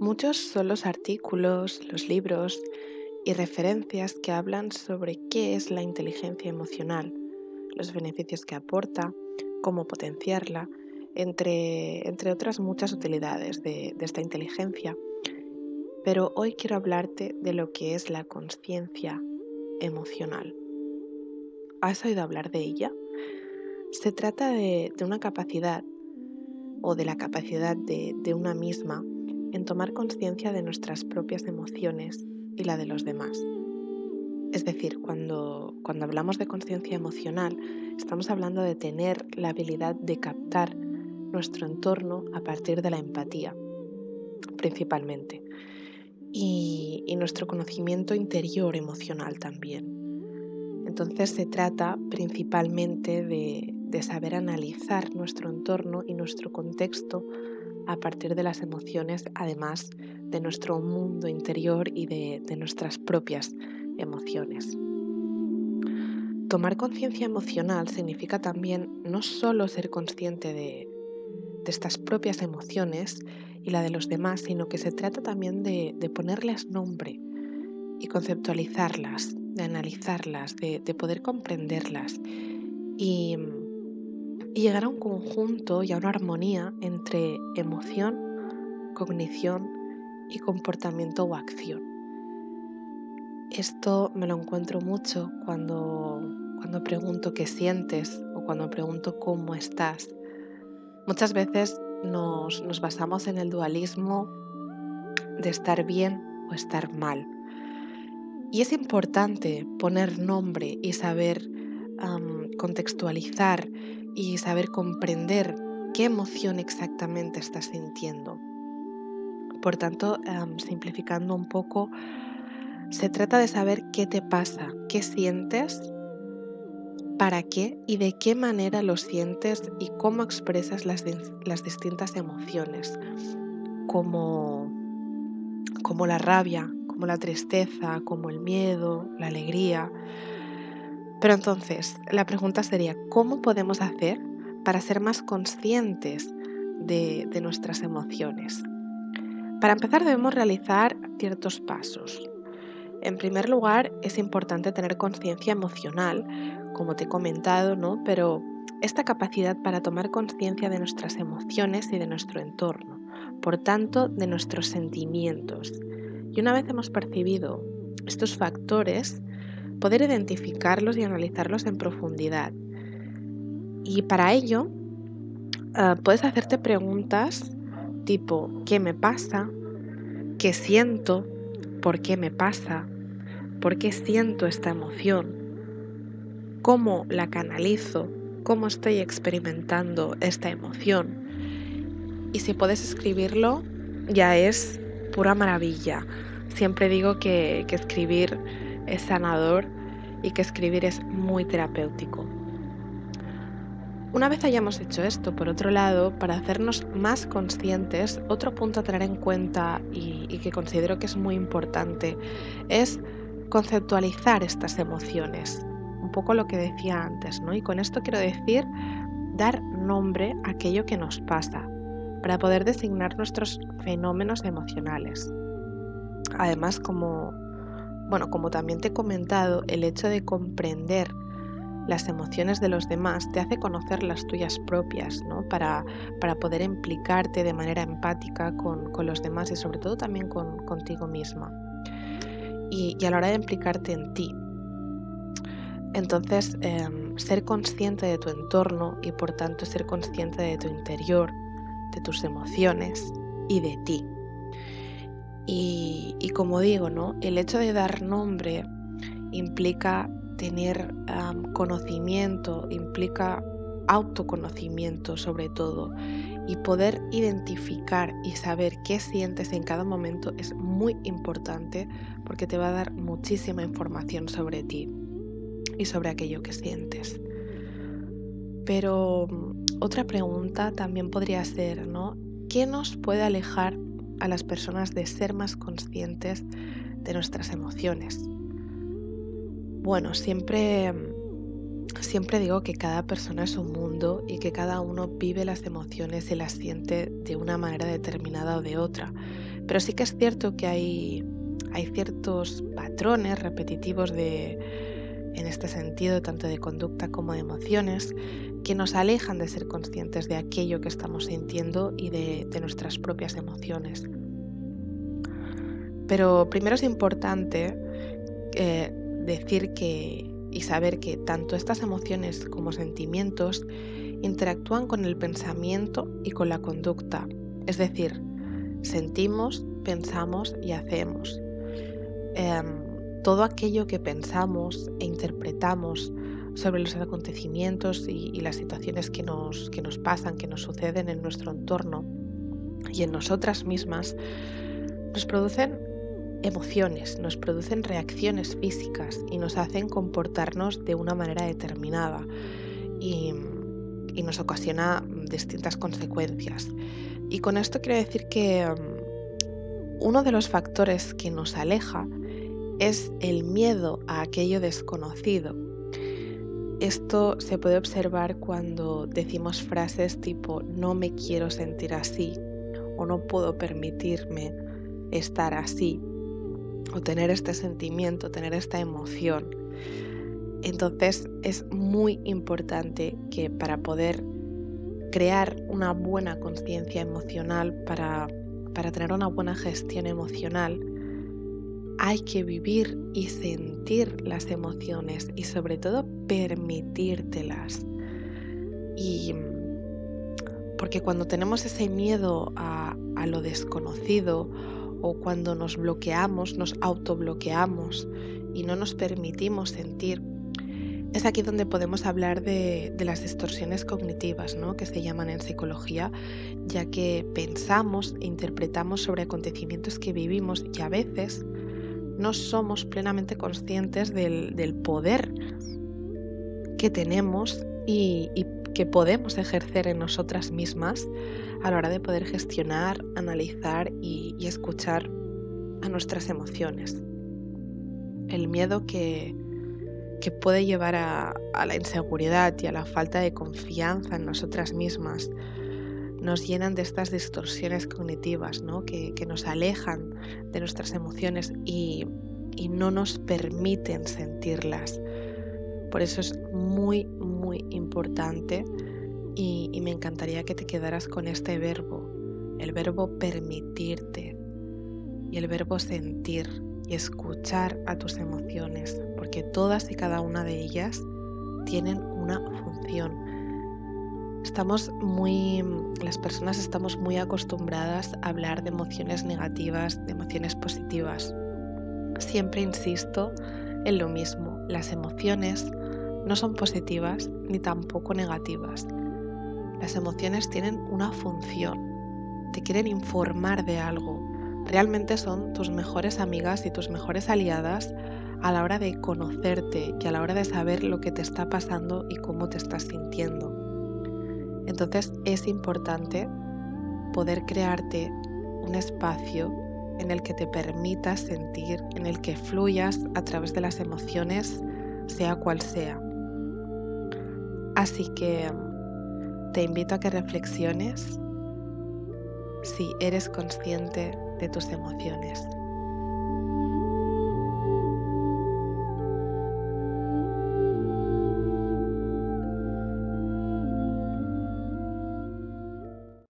Muchos son los artículos, los libros y referencias que hablan sobre qué es la inteligencia emocional, los beneficios que aporta, cómo potenciarla, entre, entre otras muchas utilidades de, esta inteligencia. Pero hoy quiero hablarte de lo que es la conciencia emocional. ¿Has oído hablar de ella? Se trata de, de una capacidad o de la capacidad de, de una misma en tomar conciencia de nuestras propias emociones y la de los demás. Es decir, cuando, cuando hablamos de conciencia emocional, estamos hablando de tener la habilidad de captar nuestro entorno a partir de la empatía, principalmente, y, y nuestro conocimiento interior emocional también. Entonces se trata principalmente de, de saber analizar nuestro entorno y nuestro contexto a partir de las emociones, además de nuestro mundo interior y de, nuestras propias emociones. Tomar conciencia emocional significa también no solo ser consciente de, estas propias emociones y la de los demás, sino que se trata también de, de ponerles nombre y conceptualizarlas, de analizarlas, de, de poder comprenderlas y, y llegar a un conjunto y a una armonía entre emoción, cognición y comportamiento o acción. Esto me lo encuentro mucho cuando, cuando pregunto qué sientes o cuando pregunto cómo estás. Muchas veces nos, nos basamos en el dualismo de estar bien o estar mal. Y es importante poner nombre y saber contextualizar y saber comprender qué emoción exactamente estás sintiendo. Por tanto, um, simplificando un poco, se trata de saber qué te pasa, qué sientes, para qué y de qué manera lo sientes y cómo expresas las, las distintas emociones, como, como la rabia, como la tristeza, como el miedo, la alegría, pero entonces, la pregunta sería, ¿cómo podemos hacer para ser más conscientes de, nuestras emociones? Para empezar debemos realizar ciertos pasos. En primer lugar, es importante tener conciencia emocional, como te he comentado, ¿no? Pero esta capacidad para tomar conciencia de nuestras emociones y de nuestro entorno, por tanto, de nuestros sentimientos. Y una vez hemos percibido estos factores, poder identificarlos y analizarlos en profundidad. Y para ello, uh, puedes hacerte preguntas tipo, ¿qué me pasa? ¿Qué siento? ¿Por qué me pasa? ¿Por qué siento esta emoción? ¿Cómo la canalizo? ¿Cómo estoy experimentando esta emoción? Y si puedes escribirlo, ya es pura maravilla. Siempre digo que, que escribir es sanador y que escribir es muy terapéutico. Una vez hayamos hecho esto, por otro lado, para hacernos más conscientes, otro punto a tener en cuenta y, que considero que es muy importante es conceptualizar estas emociones. Un poco lo que decía antes, ¿no? Y con esto quiero decir dar nombre a aquello que nos pasa, para poder designar nuestros fenómenos emocionales. Además, como bueno, como también te he comentado, el hecho de comprender las emociones de los demás te hace conocer las tuyas propias, ¿no? Para, para poder implicarte de manera empática con, con, los demás y sobre todo también con, contigo misma. Y, a la hora de implicarte en ti. Entonces, eh, ser consciente de tu entorno y por tanto ser consciente de tu interior, de tus emociones y de ti. Y, como digo, ¿no? el hecho de dar nombre implica tener conocimiento, implica autoconocimiento sobre todo. Y poder identificar y saber qué sientes en cada momento es muy importante porque te va a dar muchísima información sobre ti y sobre aquello que sientes. Pero mm, otra pregunta también podría ser, ¿no? ¿Qué nos puede alejar a las personas de ser más conscientes de nuestras emociones. Bueno, siempre, siempre digo que cada persona es un mundo y que cada uno vive las emociones y las siente de una manera determinada o de otra. Pero sí que es cierto que hay, hay ciertos patrones repetitivos de, en este sentido, tanto de conducta como de emociones, que nos alejan de ser conscientes de aquello que estamos sintiendo y de, nuestras propias emociones. Pero primero es importante eh, decir que y saber que tanto estas emociones como sentimientos interactúan con el pensamiento y con la conducta. Es decir, sentimos, pensamos y hacemos. Em, todo aquello que pensamos e interpretamos sobre los acontecimientos y, las situaciones que nos, que nos pasan, que nos suceden en nuestro entorno y en nosotras mismas, nos producen emociones, nos producen reacciones físicas y nos hacen comportarnos de una manera determinada y, y nos ocasiona distintas consecuencias. Y con esto quiero decir que um, uno de los factores que nos aleja es el miedo a aquello desconocido. Esto se puede observar cuando decimos frases tipo no me quiero sentir así o no puedo permitirme estar así o tener este sentimiento, tener esta emoción. Entonces es muy importante que para poder crear una buena conciencia emocional, para, para tener una buena gestión emocional, hay que vivir y sentir las emociones y sobre todo permitírtelas. Y porque cuando tenemos ese miedo a, a lo desconocido o cuando nos bloqueamos, nos autobloqueamos y no nos permitimos sentir, es aquí donde podemos hablar de, de, las distorsiones cognitivas, ¿no? que se llaman en psicología, ya que pensamos e interpretamos sobre acontecimientos que vivimos y a veces no somos plenamente conscientes del, poder que tenemos y, que podemos ejercer en nosotras mismas a la hora de poder gestionar, analizar y, escuchar a nuestras emociones. El miedo que, puede llevar a, la inseguridad y a la falta de confianza en nosotras mismas nos llenan de estas distorsiones cognitivas ¿no? que, nos alejan de nuestras emociones y, no nos permiten sentirlas. Por eso es muy, muy importante y, y me encantaría que te quedaras con este verbo, el verbo permitirte y el verbo sentir y escuchar a tus emociones, porque todas y cada una de ellas tienen una función Estamos muy, las personas estamos muy acostumbradas a hablar de emociones negativas, de emociones positivas. Siempre insisto en lo mismo, las emociones no son positivas ni tampoco negativas. Las emociones tienen una función, te quieren informar de algo. Realmente son tus mejores amigas y tus mejores aliadas a la hora de conocerte y a la hora de saber lo que te está pasando y cómo te estás sintiendo. Entonces es importante poder crearte un espacio en el que te permitas sentir, en el que fluyas a través de las emociones, sea cual sea. Así que te invito a que reflexiones si eres consciente de tus emociones.